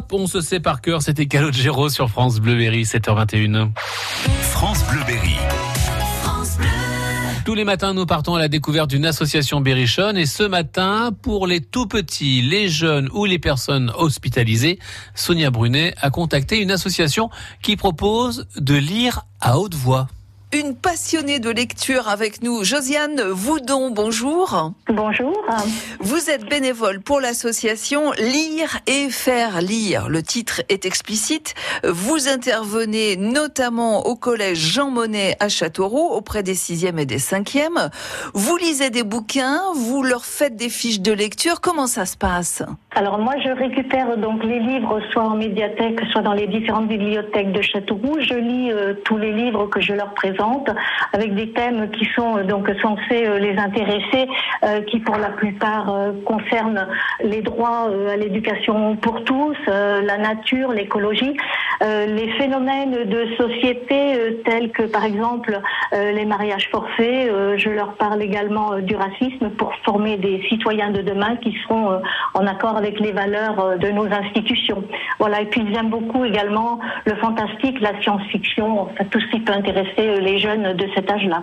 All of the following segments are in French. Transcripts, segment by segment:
Hop, on se sait par cœur, c'était Calogero sur France Bleu Berry, 7h21. France Bleu Berry. Tous les matins, nous partons à la découverte d'une association berrichonne et ce matin, pour les tout petits, les jeunes ou les personnes hospitalisées, Sonia Brunet a contacté une association qui propose de lire à haute voix une passionnée de lecture avec nous, Josiane Voudon. Bonjour. Bonjour. Vous êtes bénévole pour l'association Lire et faire lire. Le titre est explicite. Vous intervenez notamment au collège Jean Monnet à Châteauroux auprès des sixièmes et des cinquièmes. Vous lisez des bouquins, vous leur faites des fiches de lecture. Comment ça se passe? Alors moi, je récupère donc les livres soit en médiathèque, soit dans les différentes bibliothèques de Châteauroux. Je lis euh, tous les livres que je leur présente avec des thèmes qui sont euh, donc censés euh, les intéresser, euh, qui pour la plupart concernent les droits à l'éducation pour tous, la nature, l'écologie, les phénomènes de société tels que par exemple les mariages forcés. je leur parle également du racisme pour former des citoyens de demain qui seront en accord avec les valeurs de nos institutions. Voilà. Et puis j'aime beaucoup également le fantastique, la science-fiction, enfin, tout ce qui peut intéresser les jeunes de cet âge-là.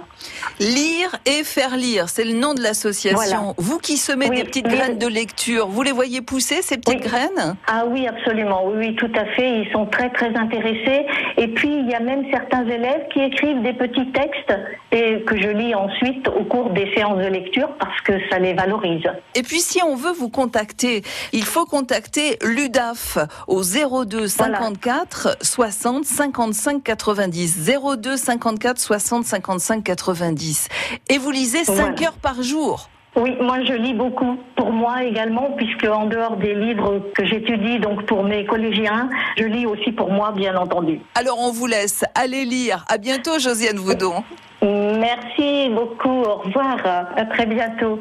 Lire et faire lire, c'est le nom de l'association. Vous qui semez des petites graines de lecture, vous les voyez pousser ces petites graines? Ah oui, absolument. Oui, tout à fait. Ils sont très très intéressés. Et puis il y a même certains élèves qui écrivent des petits textes et que je lis ensuite au cours des séances de lecture parce que ça les valorise. Et puis si on veut vous contacter, il faut contacter l'UDAF au 02 54 60 55 90 02 54 60 55 90. Et vous lisez 5 heures par jour. Oui, moi je lis beaucoup pour moi également, puisque en dehors des livres que j'étudie, donc pour mes collégiens, je lis aussi pour moi, bien entendu. Alors on vous laisse aller lire. À bientôt, Josiane Vaudon. Merci beaucoup. Au revoir. À très bientôt.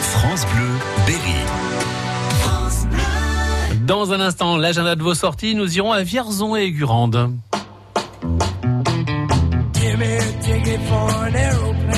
France Bleu, Berry. Dans un instant, l'agenda de vos sorties, nous irons à Vierzon et Gurande. Give me a ticket for an aeroplane.